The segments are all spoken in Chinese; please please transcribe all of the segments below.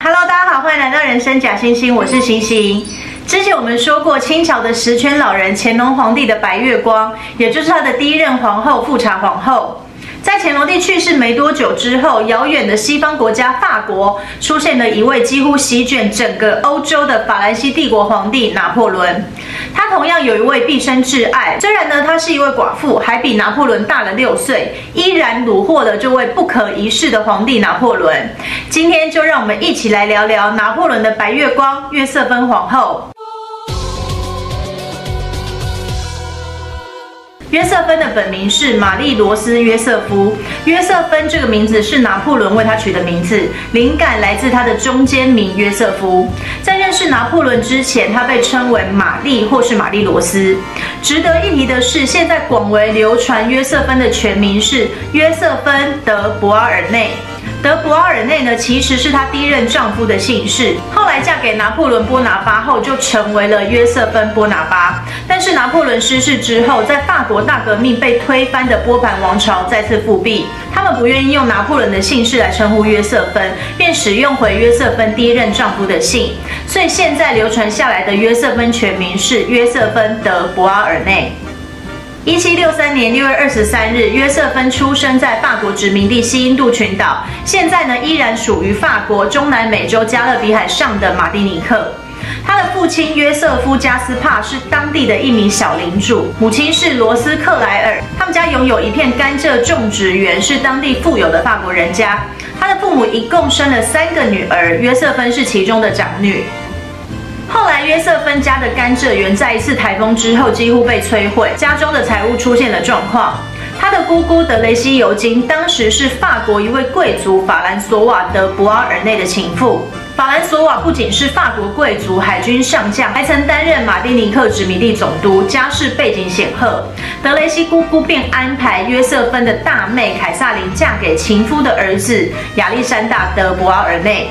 Hello，大家好，欢迎来到人生假星星，我是星星。之前我们说过，清朝的十全老人乾隆皇帝的白月光，也就是他的第一任皇后富察皇后。在乾隆帝去世没多久之后，遥远的西方国家法国出现了一位几乎席卷整个欧洲的法兰西帝国皇帝拿破仑。他同样有一位毕生挚爱，虽然呢他是一位寡妇，还比拿破仑大了六岁，依然虏获了这位不可一世的皇帝拿破仑。今天就让我们一起来聊聊拿破仑的白月光约瑟芬皇后。约瑟芬的本名是玛丽罗斯约瑟夫。约瑟芬这个名字是拿破仑为他取的名字，灵感来自他的中间名约瑟夫。在认识拿破仑之前，他被称为玛丽或是玛丽罗斯。值得一提的是，现在广为流传约瑟芬的全名是约瑟芬·德·博阿尔内。德博阿尔内呢，其实是她第一任丈夫的姓氏。后来嫁给拿破仑波拿巴后，就成为了约瑟芬波拿巴。但是拿破仑失势之后，在法国大革命被推翻的波旁王朝再次复辟，他们不愿意用拿破仑的姓氏来称呼约瑟芬，便使用回约瑟芬第一任丈夫的姓。所以现在流传下来的约瑟芬全名是约瑟芬德博阿尔内。一七六三年六月二十三日，约瑟芬出生在法国殖民地西印度群岛，现在呢依然属于法国中南美洲加勒比海上的马丁尼克。他的父亲约瑟夫加斯帕是当地的一名小领主，母亲是罗斯克莱尔。他们家拥有一片甘蔗种植园，是当地富有的法国人家。他的父母一共生了三个女儿，约瑟芬是其中的长女。后来，约瑟芬家的甘蔗园在一次台风之后几乎被摧毁，家中的财物出现了状况。他的姑姑德雷西尤金当时是法国一位贵族法兰索瓦德博阿尔内的情妇。法兰索瓦不仅是法国贵族、海军上将，还曾担任马丁尼克殖民地总督，家世背景显赫。德雷西姑姑便安排约瑟芬的大妹凯萨琳嫁给情夫的儿子亚历山大德博阿尔内。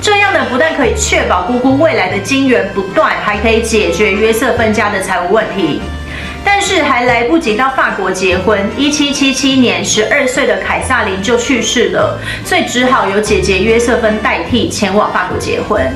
这样呢，不但可以确保姑姑未来的金源不断，还可以解决约瑟芬家的财务问题。但是还来不及到法国结婚，一七七七年，十二岁的凯撒琳就去世了，所以只好由姐姐约瑟芬代替前往法国结婚。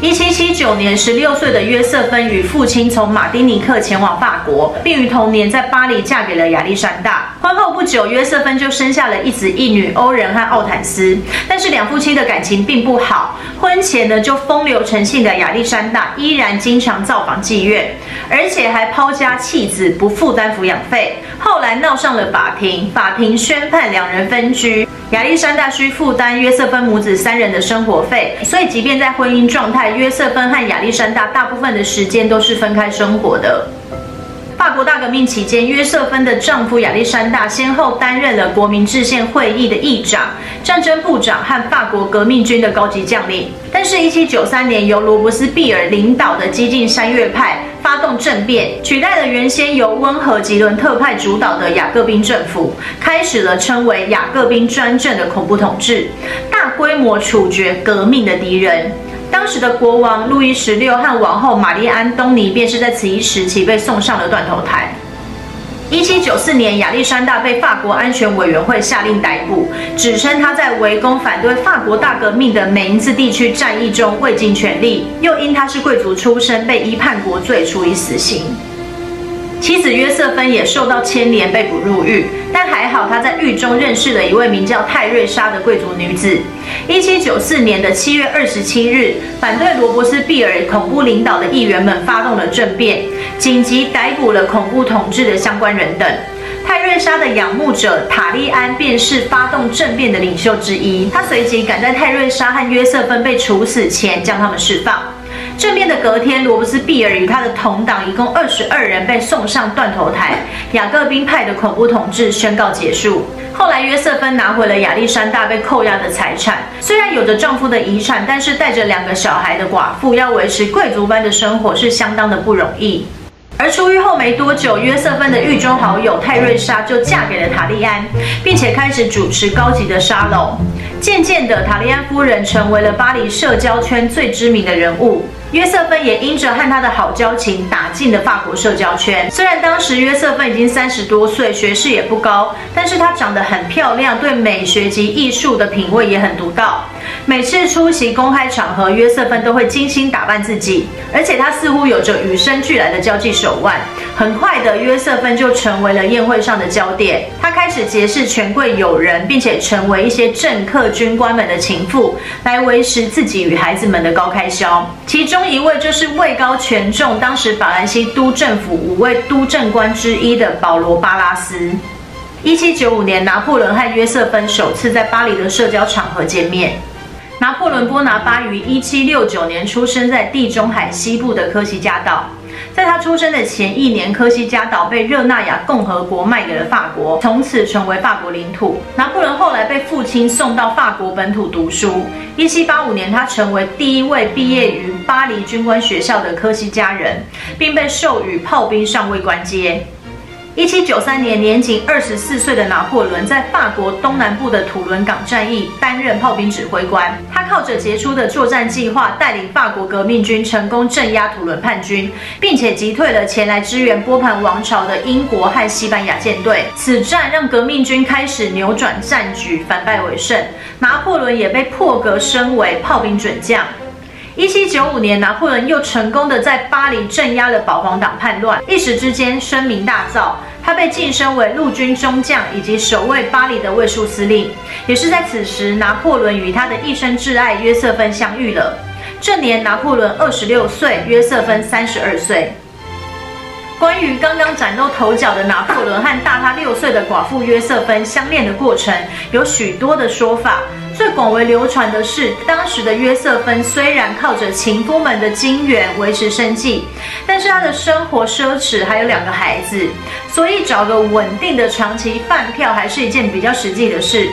一七七九年，十六岁的约瑟芬与父亲从马丁尼克前往法国，并于同年在巴黎嫁给了亚历山大。婚后不久，约瑟芬就生下了一子一女欧仁和奥坦斯。但是两夫妻的感情并不好，婚前呢就风流成性的亚历山大依然经常造访妓院，而且还抛家弃子，不负担抚养费。后来闹上了法庭，法庭宣判两人分居。亚历山大需负担约瑟芬母子三人的生活费，所以即便在婚姻状态，约瑟芬和亚历山大大部分的时间都是分开生活的。法国大革命期间，约瑟芬的丈夫亚历山大先后担任了国民制宪会议的议长、战争部长和法国革命军的高级将领。但是1793年，由罗伯斯庇尔领导的激进山岳派发动政变，取代了原先由温和吉伦特派主导的雅各宾政府，开始了称为雅各宾专政的恐怖统治，大规模处决革命的敌人。当时的国王路易十六和王后玛丽安东尼便是在此一时期被送上了断头台。一七九四年，亚历山大被法国安全委员会下令逮捕，指称他在围攻反对法国大革命的美因兹地区战役中未尽全力，又因他是贵族出身，被依叛国罪处以死刑。妻子约瑟芬也受到牵连，被捕入狱，但还好他在狱中认识了一位名叫泰瑞莎的贵族女子。一七九四年的七月二十七日，反对罗伯斯庇尔恐怖领导的议员们发动了政变，紧急逮捕了恐怖统治的相关人等。泰瑞莎的仰慕者塔利安便是发动政变的领袖之一，他随即赶在泰瑞莎和约瑟芬被处死前将他们释放。政变的隔天，罗伯斯庇尔与他的同党一共二十二人被送上断头台，雅各宾派的恐怖统治宣告结束。后来，约瑟芬拿回了亚历山大被扣押的财产。虽然有着丈夫的遗产，但是带着两个小孩的寡妇要维持贵族般的生活是相当的不容易。而出狱后没多久，约瑟芬的狱中好友泰瑞莎就嫁给了塔利安，并且开始主持高级的沙龙。渐渐的，塔利安夫人成为了巴黎社交圈最知名的人物。约瑟芬也因着和他的好交情，打进了法国社交圈。虽然当时约瑟芬已经三十多岁，学识也不高，但是她长得很漂亮，对美学及艺术的品味也很独到。每次出席公开场合，约瑟芬都会精心打扮自己，而且他似乎有着与生俱来的交际手腕。很快的，约瑟芬就成为了宴会上的焦点。他开始结识权贵友人，并且成为一些政客、军官们的情妇，来维持自己与孩子们的高开销。其中一位就是位高权重，当时法兰西督政府五位督政官之一的保罗·巴拉斯。一七九五年，拿破仑和约瑟芬首次在巴黎的社交场合见面。拿破仑波拿巴于一七六九年出生在地中海西部的科西嘉岛。在他出生的前一年，科西嘉岛被热那亚共和国卖给了法国，从此成为法国领土。拿破仑后来被父亲送到法国本土读书。一七八五年，他成为第一位毕业于巴黎军官学校的科西嘉人，并被授予炮兵上尉官阶。一七九三年，年仅二十四岁的拿破仑在法国东南部的土伦港战役担任炮兵指挥官。他靠着杰出的作战计划，带领法国革命军成功镇压土伦叛军，并且击退了前来支援波旁王朝的英国和西班牙舰队。此战让革命军开始扭转战局，反败为胜。拿破仑也被破格升为炮兵准将。一七九五年，拿破仑又成功的在巴黎镇压了保皇党叛乱，一时之间声名大噪。他被晋升为陆军中将，以及守卫巴黎的卫戍司令。也是在此时，拿破仑与他的一生挚爱约瑟芬相遇了。这年，拿破仑二十六岁，约瑟芬三十二岁。关于刚刚崭露头角的拿破仑和大他六岁的寡妇约瑟芬相恋的过程，有许多的说法。最广为流传的是，当时的约瑟芬虽然靠着情夫们的金援维持生计，但是她的生活奢侈，还有两个孩子，所以找个稳定的长期饭票还是一件比较实际的事。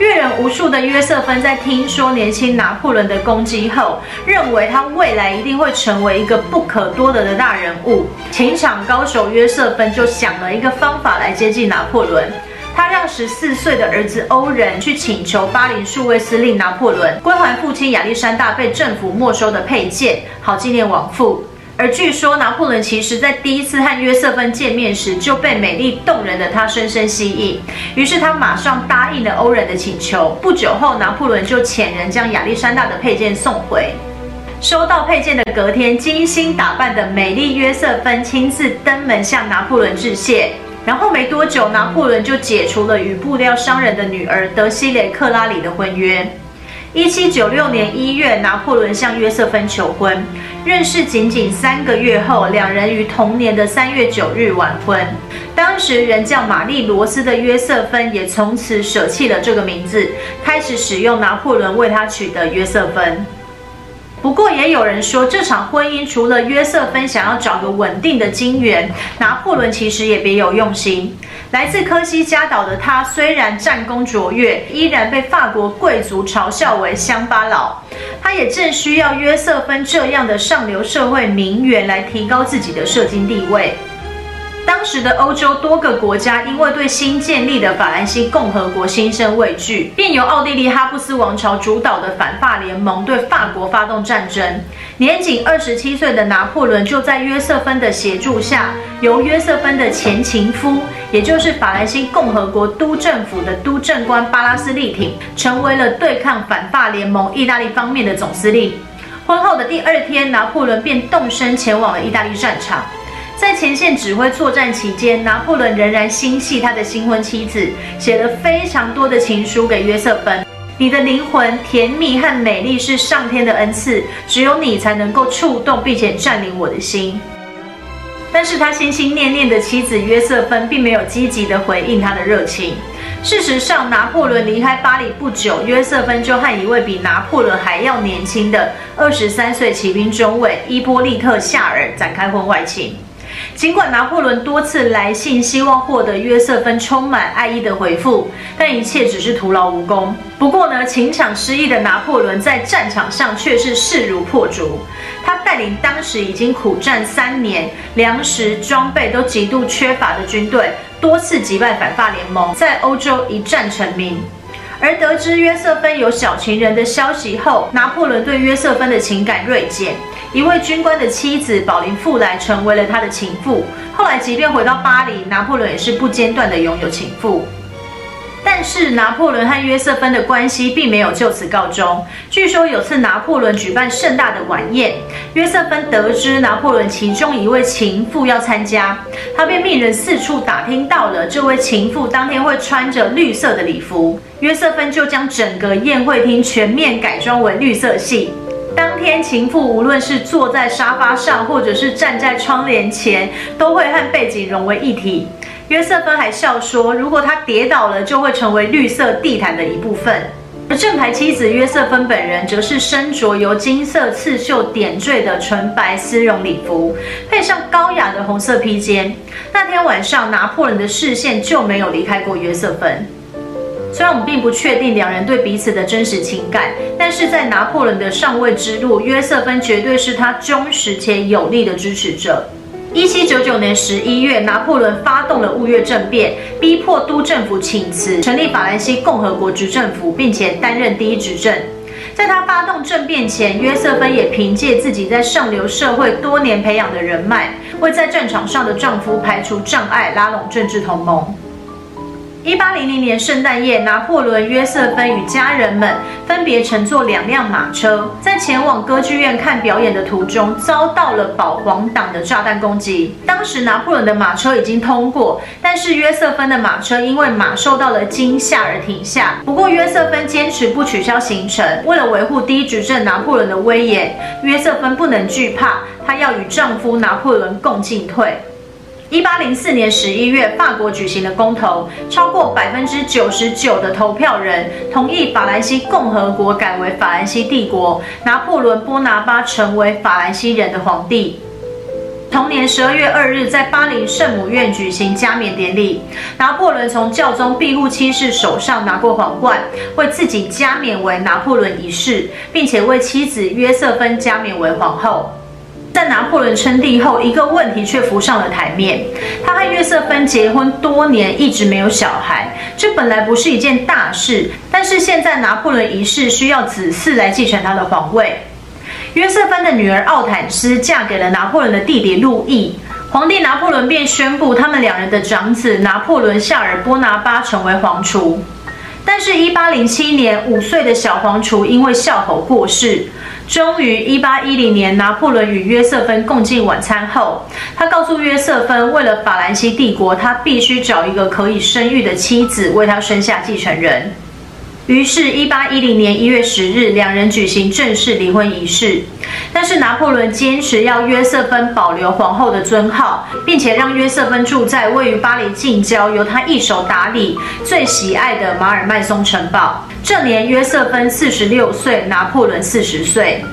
阅人无数的约瑟芬在听说年轻拿破仑的攻击后，认为他未来一定会成为一个不可多得的大人物。情场高手约瑟芬就想了一个方法来接近拿破仑。他让十四岁的儿子欧仁去请求巴黎数位司令拿破仑归还父亲亚历山大被政府没收的佩剑，好纪念亡父。而据说拿破仑其实在第一次和约瑟芬见面时就被美丽动人的她深深吸引，于是他马上答应了欧仁的请求。不久后，拿破仑就遣人将亚历山大的佩剑送回。收到佩剑的隔天，精心打扮的美丽约瑟芬亲自登门向拿破仑致谢。然后没多久，拿破仑就解除了与布料商人的女儿德西雷克拉里的婚约。一七九六年一月，拿破仑向约瑟芬求婚。认识仅仅三个月后，两人于同年的三月九日完婚。当时人叫玛丽罗斯的约瑟芬也从此舍弃了这个名字，开始使用拿破仑为她取的约瑟芬。不过，也有人说，这场婚姻除了约瑟芬想要找个稳定的金援，拿破仑其实也别有用心。来自科西嘉岛的他，虽然战功卓越，依然被法国贵族嘲笑为乡巴佬。他也正需要约瑟芬这样的上流社会名媛来提高自己的社经地位。当时的欧洲多个国家因为对新建立的法兰西共和国心生畏惧，便由奥地利哈布斯王朝主导的反法联盟对法国发动战争。年仅二十七岁的拿破仑就在约瑟芬的协助下，由约瑟芬的前情夫，也就是法兰西共和国督政府的督政官巴拉斯力挺，成为了对抗反法联盟意大利方面的总司令。婚后的第二天，拿破仑便动身前往了意大利战场。在前线指挥作战期间，拿破仑仍然心系他的新婚妻子，写了非常多的情书给约瑟芬。你的灵魂甜蜜和美丽是上天的恩赐，只有你才能够触动并且占领我的心。但是他心心念念的妻子约瑟芬并没有积极的回应他的热情。事实上，拿破仑离开巴黎不久，约瑟芬就和一位比拿破仑还要年轻的二十三岁骑兵中尉伊波利特夏尔展开婚外情。尽管拿破仑多次来信，希望获得约瑟芬充满爱意的回复，但一切只是徒劳无功。不过呢，情场失意的拿破仑在战场上却是势如破竹。他带领当时已经苦战三年、粮食装备都极度缺乏的军队，多次击败反法联盟，在欧洲一战成名。而得知约瑟芬有小情人的消息后，拿破仑对约瑟芬的情感锐减。一位军官的妻子宝琳·富莱成为了他的情妇。后来，即便回到巴黎，拿破仑也是不间断地拥有情妇。但是拿破仑和约瑟芬的关系并没有就此告终。据说有次拿破仑举办盛大的晚宴，约瑟芬得知拿破仑其中一位情妇要参加，他便命人四处打听到了这位情妇当天会穿着绿色的礼服，约瑟芬就将整个宴会厅全面改装为绿色系。天情妇无论是坐在沙发上，或者是站在窗帘前，都会和背景融为一体。约瑟芬还笑说，如果她跌倒了，就会成为绿色地毯的一部分。而正牌妻子约瑟芬本人，则是身着由金色刺绣点缀的纯白丝绒礼服，配上高雅的红色披肩。那天晚上，拿破仑的视线就没有离开过约瑟芬。虽然我们并不确定两人对彼此的真实情感，但是在拿破仑的上位之路，约瑟芬绝对是他忠实且有力的支持者。一七九九年十一月，拿破仑发动了雾月政变，逼迫督政府请辞，成立法兰西共和国执政府，并且担任第一执政。在他发动政变前，约瑟芬也凭借自己在上流社会多年培养的人脉，为在战场上的丈夫排除障碍，拉拢政治同盟。一八零零年圣诞夜，拿破仑、约瑟芬与家人们分别乘坐两辆马车，在前往歌剧院看表演的途中，遭到了保皇党的炸弹攻击。当时拿破仑的马车已经通过，但是约瑟芬的马车因为马受到了惊吓而停下。不过约瑟芬坚持不取消行程，为了维护第一执政拿破仑的威严，约瑟芬不能惧怕，她要与丈夫拿破仑共进退。一八零四年十一月，法国举行了公投，超过百分之九十九的投票人同意法兰西共和国改为法兰西帝国，拿破仑波拿巴成为法兰西人的皇帝。同年十二月二日，在巴黎圣母院举行加冕典礼，拿破仑从教宗庇护七世手上拿过皇冠，为自己加冕为拿破仑一世，并且为妻子约瑟芬加冕为皇后。在拿破仑称帝后，一个问题却浮上了台面。他和约瑟芬结婚多年，一直没有小孩，这本来不是一件大事。但是现在拿破仑一世需要子嗣来继承他的皇位。约瑟芬的女儿奥坦斯嫁给了拿破仑的弟弟路易，皇帝拿破仑便宣布他们两人的长子拿破仑夏尔波拿巴成为皇储。但是，一八零七年，五岁的小皇储因为笑吼过世。终于，一八一零年，拿破仑与约瑟芬共进晚餐后，他告诉约瑟芬，为了法兰西帝国，他必须找一个可以生育的妻子，为他生下继承人。于是，一八一零年一月十日，两人举行正式离婚仪式。但是，拿破仑坚持要约瑟芬保留皇后的尊号，并且让约瑟芬住在位于巴黎近郊、由他一手打理、最喜爱的马尔迈松城堡。这年，约瑟芬四十六岁，拿破仑四十岁。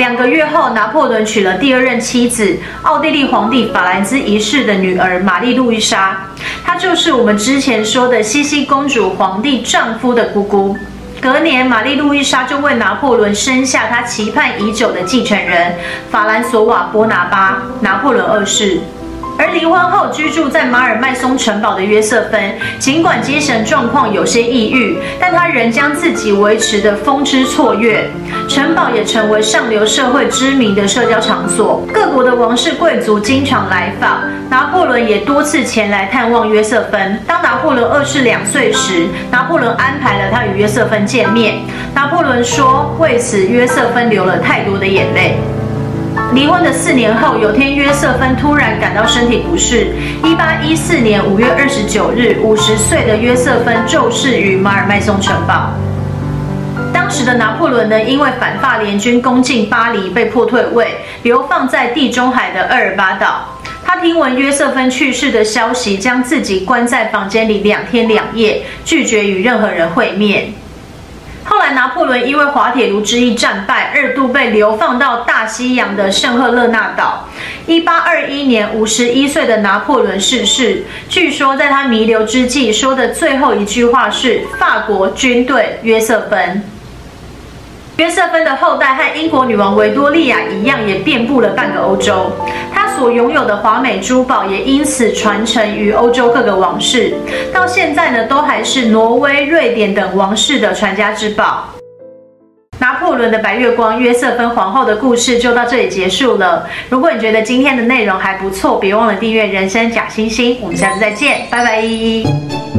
两个月后，拿破仑娶了第二任妻子，奥地利皇帝法兰兹一世的女儿玛丽路易莎。她就是我们之前说的茜茜公主，皇帝丈夫的姑姑。隔年，玛丽路易莎就为拿破仑生下他期盼已久的继承人法兰索瓦波拿巴，拿破仑二世。而离婚后居住在马尔麦松城堡的约瑟芬，尽管精神状况有些抑郁，但他仍将自己维持得风姿绰约。城堡也成为上流社会知名的社交场所，各国的王室贵族经常来访。拿破仑也多次前来探望约瑟芬。当拿破仑二世两岁时，拿破仑安排了他与约瑟芬见面。拿破仑说，为此约瑟芬流了太多的眼泪。离婚的四年后，有天约瑟芬突然感到身体不适。一八一四年五月二十九日，五十岁的约瑟芬骤逝于马尔麦松城堡。当时的拿破仑呢，因为反法联军攻进巴黎，被迫退位，流放在地中海的厄尔巴岛。他听闻约瑟芬去世的消息，将自己关在房间里两天两夜，拒绝与任何人会面。后来，拿破仑因为滑铁卢之役战败，二度被流放到大西洋的圣赫勒纳岛。一八二一年，五十一岁的拿破仑逝世。据说，在他弥留之际说的最后一句话是：“法国军队，约瑟芬。”约瑟芬的后代和英国女王维多利亚一样，也遍布了半个欧洲。他所拥有的华美珠宝也因此传承于欧洲各个王室，到现在呢，都还是挪威、瑞典等王室的传家之宝。拿破仑的白月光，约瑟芬皇后的故事就到这里结束了。如果你觉得今天的内容还不错，别忘了订阅人生假星星。我们下次再见，拜拜。